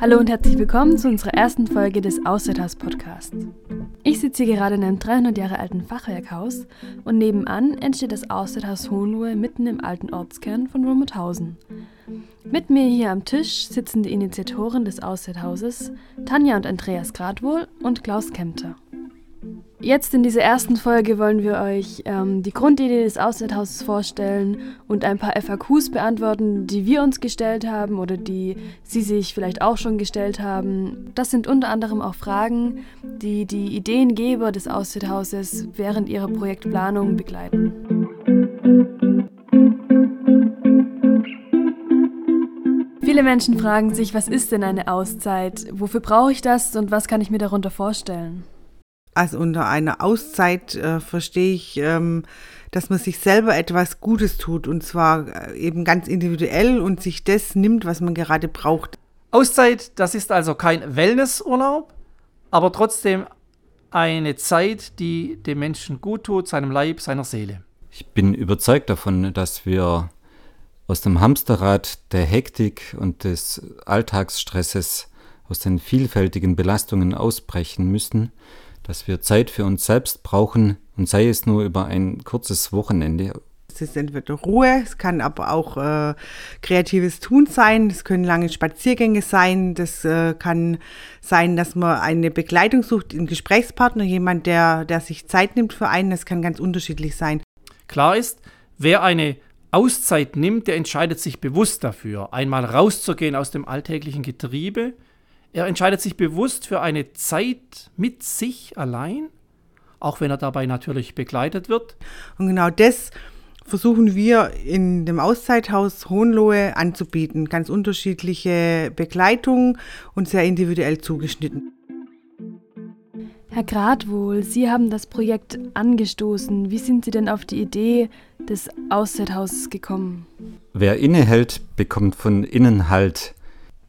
Hallo und herzlich willkommen zu unserer ersten Folge des Außerhaus Podcasts. Ich sitze hier gerade in einem 300 Jahre alten Fachwerkhaus und nebenan entsteht das Außerhaus Hohenlohe mitten im alten Ortskern von Romuthausen. Mit mir hier am Tisch sitzen die Initiatoren des Außerhauses, Tanja und Andreas Gradwohl und Klaus Kempter. Jetzt in dieser ersten Folge wollen wir euch ähm, die Grundidee des Außerhauses vorstellen und ein paar FAQs beantworten, die wir uns gestellt haben oder die Sie sich vielleicht auch schon gestellt haben. Das sind unter anderem auch Fragen, die die Ideengeber des Außerhauses während ihrer Projektplanung begleiten. Viele Menschen fragen sich, was ist denn eine Auszeit? Wofür brauche ich das und was kann ich mir darunter vorstellen? Also unter einer Auszeit äh, verstehe ich, ähm, dass man sich selber etwas Gutes tut und zwar äh, eben ganz individuell und sich das nimmt, was man gerade braucht. Auszeit, das ist also kein Wellnessurlaub, aber trotzdem eine Zeit, die dem Menschen gut tut, seinem Leib, seiner Seele. Ich bin überzeugt davon, dass wir aus dem Hamsterrad der Hektik und des Alltagsstresses, aus den vielfältigen Belastungen ausbrechen müssen dass wir Zeit für uns selbst brauchen und sei es nur über ein kurzes Wochenende. Es ist entweder Ruhe, es kann aber auch äh, kreatives Tun sein, es können lange Spaziergänge sein, das äh, kann sein, dass man eine Begleitung sucht, einen Gesprächspartner, jemand, der, der sich Zeit nimmt für einen, das kann ganz unterschiedlich sein. Klar ist, wer eine Auszeit nimmt, der entscheidet sich bewusst dafür, einmal rauszugehen aus dem alltäglichen Getriebe, er entscheidet sich bewusst für eine Zeit mit sich allein, auch wenn er dabei natürlich begleitet wird. Und genau das versuchen wir in dem Auszeithaus Hohenlohe anzubieten. Ganz unterschiedliche Begleitung und sehr individuell zugeschnitten. Herr Gradwohl, Sie haben das Projekt angestoßen. Wie sind Sie denn auf die Idee des Auszeithauses gekommen? Wer innehält, bekommt von innen Halt.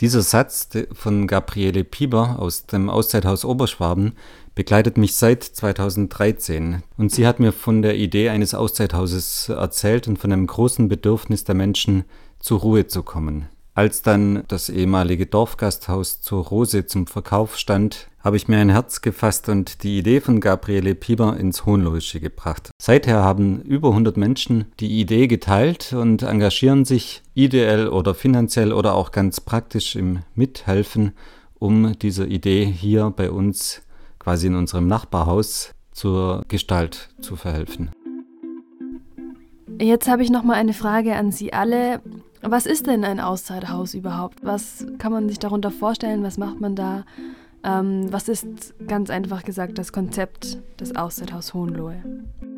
Dieser Satz von Gabriele Pieber aus dem Auszeithaus Oberschwaben begleitet mich seit 2013 und sie hat mir von der Idee eines Auszeithauses erzählt und von einem großen Bedürfnis der Menschen zur Ruhe zu kommen. Als dann das ehemalige Dorfgasthaus zur Rose zum Verkauf stand, habe ich mir ein Herz gefasst und die Idee von Gabriele Pieber ins Hohenlohische gebracht. Seither haben über 100 Menschen die Idee geteilt und engagieren sich ideell oder finanziell oder auch ganz praktisch im Mithelfen, um dieser Idee hier bei uns quasi in unserem Nachbarhaus zur Gestalt zu verhelfen. Jetzt habe ich noch mal eine Frage an Sie alle. Was ist denn ein Auszeithaus überhaupt? Was kann man sich darunter vorstellen? Was macht man da? Ähm, was ist ganz einfach gesagt das Konzept des Auszeithaus Hohenlohe?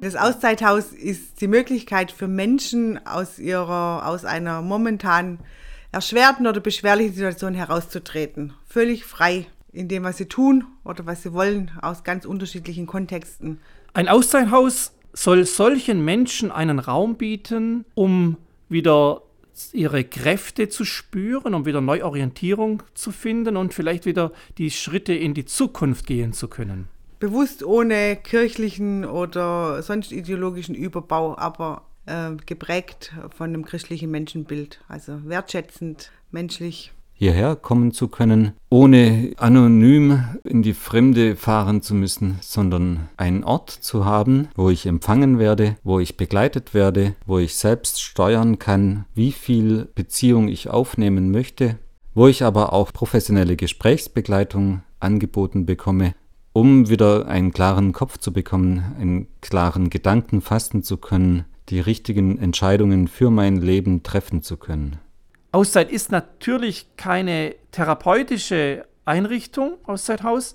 Das Auszeithaus ist die Möglichkeit für Menschen aus ihrer, aus einer momentan erschwerten oder beschwerlichen Situation herauszutreten. Völlig frei in dem, was sie tun oder was sie wollen, aus ganz unterschiedlichen Kontexten. Ein Auszeithaus soll solchen Menschen einen Raum bieten, um wieder ihre Kräfte zu spüren, um wieder Neuorientierung zu finden und vielleicht wieder die Schritte in die Zukunft gehen zu können. Bewusst ohne kirchlichen oder sonst ideologischen Überbau, aber äh, geprägt von einem christlichen Menschenbild, also wertschätzend, menschlich hierher kommen zu können, ohne anonym in die Fremde fahren zu müssen, sondern einen Ort zu haben, wo ich empfangen werde, wo ich begleitet werde, wo ich selbst steuern kann, wie viel Beziehung ich aufnehmen möchte, wo ich aber auch professionelle Gesprächsbegleitung angeboten bekomme, um wieder einen klaren Kopf zu bekommen, einen klaren Gedanken fassen zu können, die richtigen Entscheidungen für mein Leben treffen zu können. Auszeit ist natürlich keine therapeutische Einrichtung, Auszeithaus,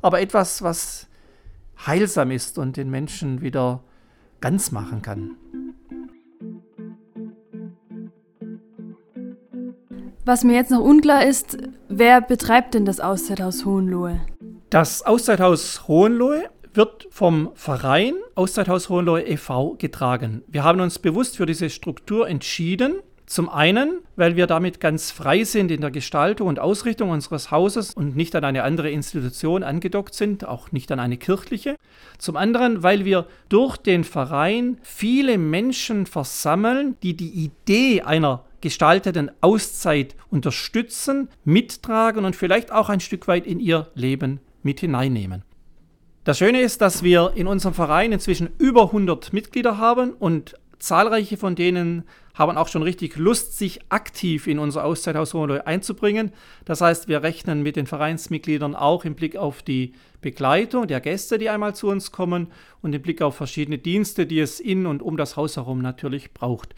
aber etwas, was heilsam ist und den Menschen wieder ganz machen kann. Was mir jetzt noch unklar ist, wer betreibt denn das Auszeithaus Hohenlohe? Das Auszeithaus Hohenlohe wird vom Verein Auszeithaus Hohenlohe e.V. getragen. Wir haben uns bewusst für diese Struktur entschieden, Zum einen, weil wir damit ganz frei sind in der Gestaltung und Ausrichtung unseres Hauses und nicht an eine andere Institution angedockt sind, auch nicht an eine kirchliche. Zum anderen, weil wir durch den Verein viele Menschen versammeln, die die Idee einer gestalteten Auszeit unterstützen, mittragen und vielleicht auch ein Stück weit in ihr Leben mit hineinnehmen. Das Schöne ist, dass wir in unserem Verein inzwischen über 100 Mitglieder haben und zahlreiche von denen haben auch schon richtig Lust, sich aktiv in unser Auszeithaus Hohenlohe einzubringen. Das heißt, wir rechnen mit den Vereinsmitgliedern auch im Blick auf die Begleitung der Gäste, die einmal zu uns kommen und im Blick auf verschiedene Dienste, die es in und um das Haus herum natürlich braucht.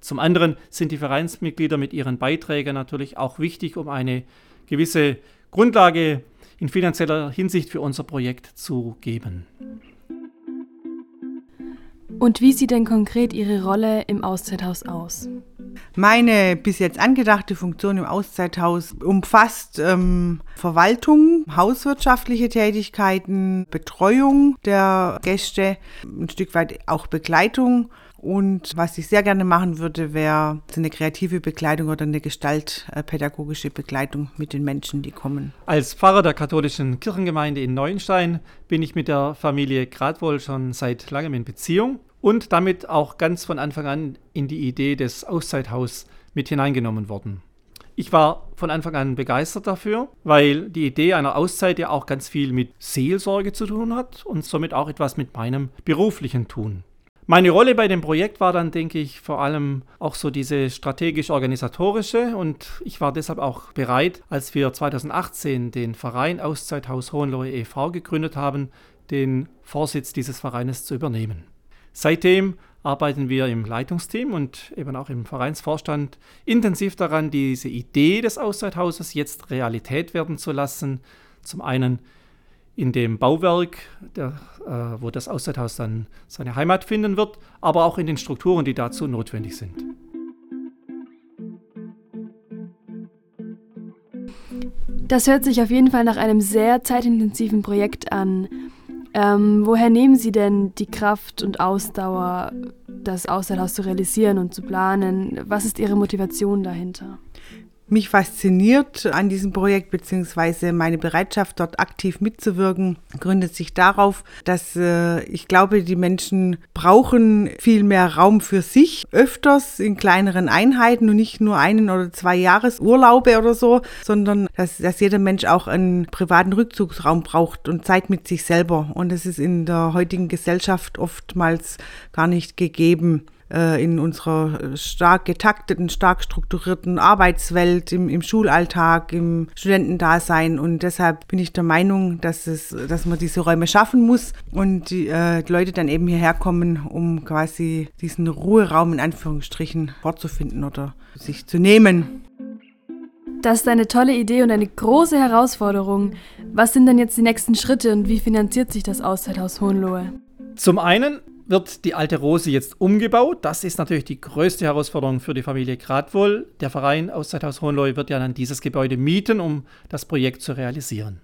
Zum anderen sind die Vereinsmitglieder mit ihren Beiträgen natürlich auch wichtig, um eine gewisse Grundlage in finanzieller Hinsicht für unser Projekt zu geben. Und wie sieht denn konkret Ihre Rolle im Auszeithaus aus? Meine bis jetzt angedachte Funktion im Auszeithaus umfasst ähm, Verwaltung, hauswirtschaftliche Tätigkeiten, Betreuung der Gäste, ein Stück weit auch Begleitung. Und was ich sehr gerne machen würde, wäre eine kreative Begleitung oder eine gestaltpädagogische Begleitung mit den Menschen, die kommen. Als Pfarrer der katholischen Kirchengemeinde in Neuenstein bin ich mit der Familie Gradwohl schon seit langem in Beziehung und damit auch ganz von Anfang an in die Idee des Auszeithaus mit hineingenommen worden. Ich war von Anfang an begeistert dafür, weil die Idee einer Auszeit ja auch ganz viel mit Seelsorge zu tun hat und somit auch etwas mit meinem beruflichen Tun. Meine Rolle bei dem Projekt war dann, denke ich, vor allem auch so diese strategisch-organisatorische und ich war deshalb auch bereit, als wir 2018 den Verein Auszeithaus Hohenlohe e.V. gegründet haben, den Vorsitz dieses Vereines zu übernehmen. Seitdem arbeiten wir im Leitungsteam und eben auch im Vereinsvorstand intensiv daran, diese Idee des Auszeithauses jetzt Realität werden zu lassen. Zum einen in dem Bauwerk, der, äh, wo das Auszeithaus dann seine Heimat finden wird, aber auch in den Strukturen, die dazu notwendig sind. Das hört sich auf jeden Fall nach einem sehr zeitintensiven Projekt an. Ähm, woher nehmen Sie denn die Kraft und Ausdauer, das Auszeithaus zu realisieren und zu planen? Was ist Ihre Motivation dahinter? Mich fasziniert an diesem Projekt beziehungsweise meine Bereitschaft dort aktiv mitzuwirken gründet sich darauf, dass äh, ich glaube, die Menschen brauchen viel mehr Raum für sich, öfters in kleineren Einheiten und nicht nur einen oder zwei Jahresurlaube oder so, sondern dass, dass jeder Mensch auch einen privaten Rückzugsraum braucht und Zeit mit sich selber. Und das ist in der heutigen Gesellschaft oftmals gar nicht gegeben. Äh, in unserer äh, stark getakteten, stark strukturierten Arbeitswelt, im, im Schulalltag, im Studentendasein. Und deshalb bin ich der Meinung, dass, es, dass man diese Räume schaffen muss und die, äh, die Leute dann eben hierher kommen, um quasi diesen Ruheraum in Anführungsstrichen vorzufinden oder sich zu nehmen. Das ist eine tolle Idee und eine große Herausforderung. Was sind denn jetzt die nächsten Schritte und wie finanziert sich das Auszeithaus Hohenlohe? Zum einen wird die alte Rose jetzt umgebaut. Das ist natürlich die größte Herausforderung für die Familie Gradwohl. Der Verein Auszeithaus Hohenlohe wird ja dann dieses Gebäude mieten, um das Projekt zu realisieren.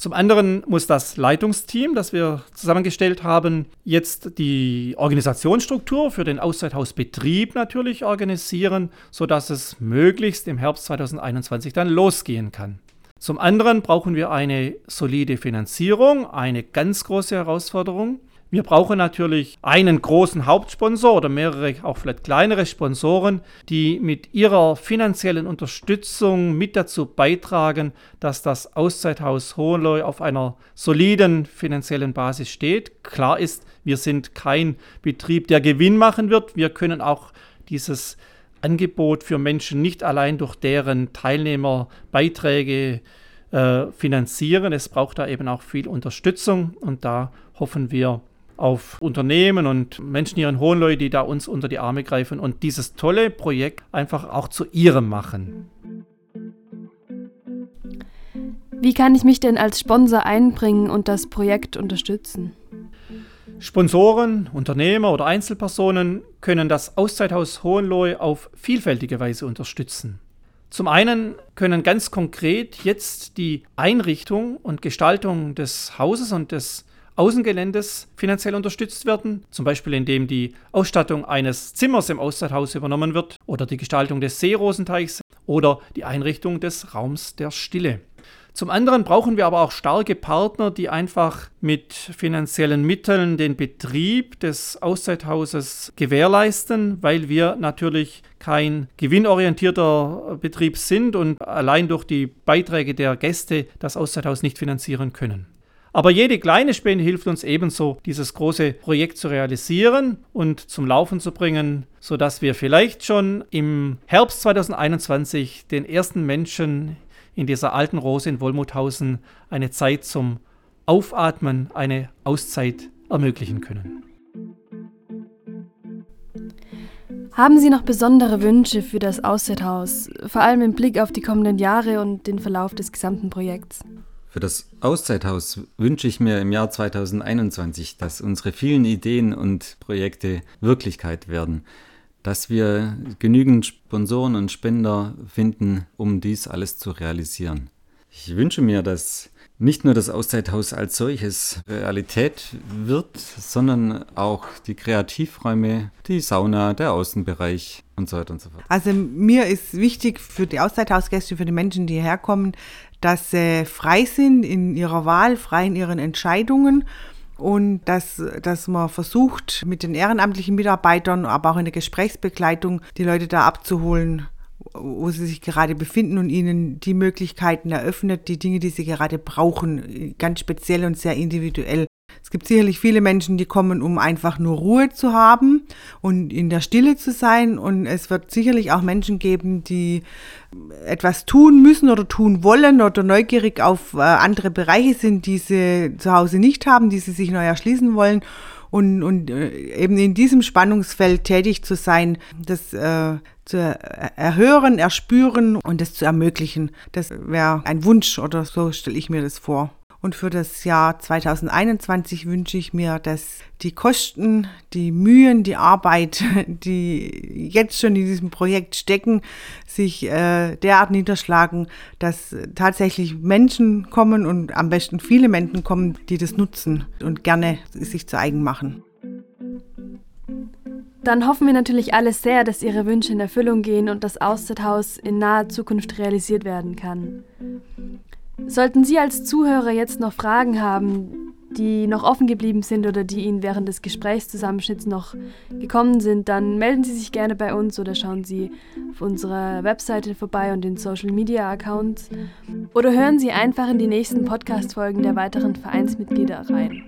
Zum anderen muss das Leitungsteam, das wir zusammengestellt haben, jetzt die Organisationsstruktur für den Auszeithausbetrieb natürlich organisieren, sodass es möglichst im Herbst 2021 dann losgehen kann. Zum anderen brauchen wir eine solide Finanzierung, eine ganz große Herausforderung. Wir brauchen natürlich einen großen Hauptsponsor oder mehrere, auch vielleicht kleinere Sponsoren, die mit ihrer finanziellen Unterstützung mit dazu beitragen, dass das Auszeithaus Hohenlohe auf einer soliden finanziellen Basis steht. Klar ist, wir sind kein Betrieb, der Gewinn machen wird. Wir können auch dieses Angebot für Menschen nicht allein durch deren Teilnehmerbeiträge äh, finanzieren. Es braucht da eben auch viel Unterstützung und da hoffen wir, auf Unternehmen und Menschen hier in Hohenlohe, die da uns unter die Arme greifen und dieses tolle Projekt einfach auch zu ihrem machen. Wie kann ich mich denn als Sponsor einbringen und das Projekt unterstützen? Sponsoren, Unternehmer oder Einzelpersonen können das Auszeithaus Hohenlohe auf vielfältige Weise unterstützen. Zum einen können ganz konkret jetzt die Einrichtung und Gestaltung des Hauses und des Außengeländes finanziell unterstützt werden, zum Beispiel indem die Ausstattung eines Zimmers im Auszeithaus übernommen wird oder die Gestaltung des Seerosenteichs oder die Einrichtung des Raums der Stille. Zum anderen brauchen wir aber auch starke Partner, die einfach mit finanziellen Mitteln den Betrieb des Auszeithauses gewährleisten, weil wir natürlich kein gewinnorientierter Betrieb sind und allein durch die Beiträge der Gäste das Auszeithaus nicht finanzieren können. Aber jede kleine Spende hilft uns ebenso, dieses große Projekt zu realisieren und zum Laufen zu bringen, sodass wir vielleicht schon im Herbst 2021 den ersten Menschen in dieser alten Rose in Wollmuthausen eine Zeit zum Aufatmen, eine Auszeit ermöglichen können. Haben Sie noch besondere Wünsche für das Auszeithaus, vor allem im Blick auf die kommenden Jahre und den Verlauf des gesamten Projekts? Für das Auszeithaus wünsche ich mir im Jahr 2021, dass unsere vielen Ideen und Projekte Wirklichkeit werden, dass wir genügend Sponsoren und Spender finden, um dies alles zu realisieren. Ich wünsche mir, dass nicht nur das Auszeithaus als solches Realität wird, sondern auch die Kreativräume, die Sauna, der Außenbereich und so weiter und so fort. Also mir ist wichtig für die Auszeithausgäste, für die Menschen, die hierher kommen, dass sie frei sind in ihrer Wahl, frei in ihren Entscheidungen und dass, dass man versucht, mit den ehrenamtlichen Mitarbeitern, aber auch in der Gesprächsbegleitung, die Leute da abzuholen, wo sie sich gerade befinden und ihnen die Möglichkeiten eröffnet, die Dinge, die sie gerade brauchen, ganz speziell und sehr individuell. Es gibt sicherlich viele Menschen, die kommen, um einfach nur Ruhe zu haben und in der Stille zu sein. Und es wird sicherlich auch Menschen geben, die etwas tun müssen oder tun wollen oder neugierig auf äh, andere Bereiche sind, die sie zu Hause nicht haben, die sie sich neu erschließen wollen. Und, und äh, eben in diesem Spannungsfeld tätig zu sein, das äh, zu erhören, erspüren und das zu ermöglichen. Das wäre ein Wunsch oder so stelle ich mir das vor. Und für das Jahr 2021 wünsche ich mir, dass die Kosten, die Mühen, die Arbeit, die jetzt schon in diesem Projekt stecken, sich äh, derart niederschlagen, dass tatsächlich Menschen kommen und am besten viele Menschen kommen, die das nutzen und gerne sich zu eigen machen. Dann hoffen wir natürlich alle sehr, dass Ihre Wünsche in Erfüllung gehen und das Auszeithaus in naher Zukunft realisiert werden kann. Sollten Sie als Zuhörer jetzt noch Fragen haben, die noch offen geblieben sind oder die Ihnen während des Gesprächszusammenschnitts noch gekommen sind, dann melden Sie sich gerne bei uns oder schauen Sie auf unserer Webseite vorbei und den Social Media Accounts oder hören Sie einfach in die nächsten Podcast-Folgen der weiteren Vereinsmitglieder rein.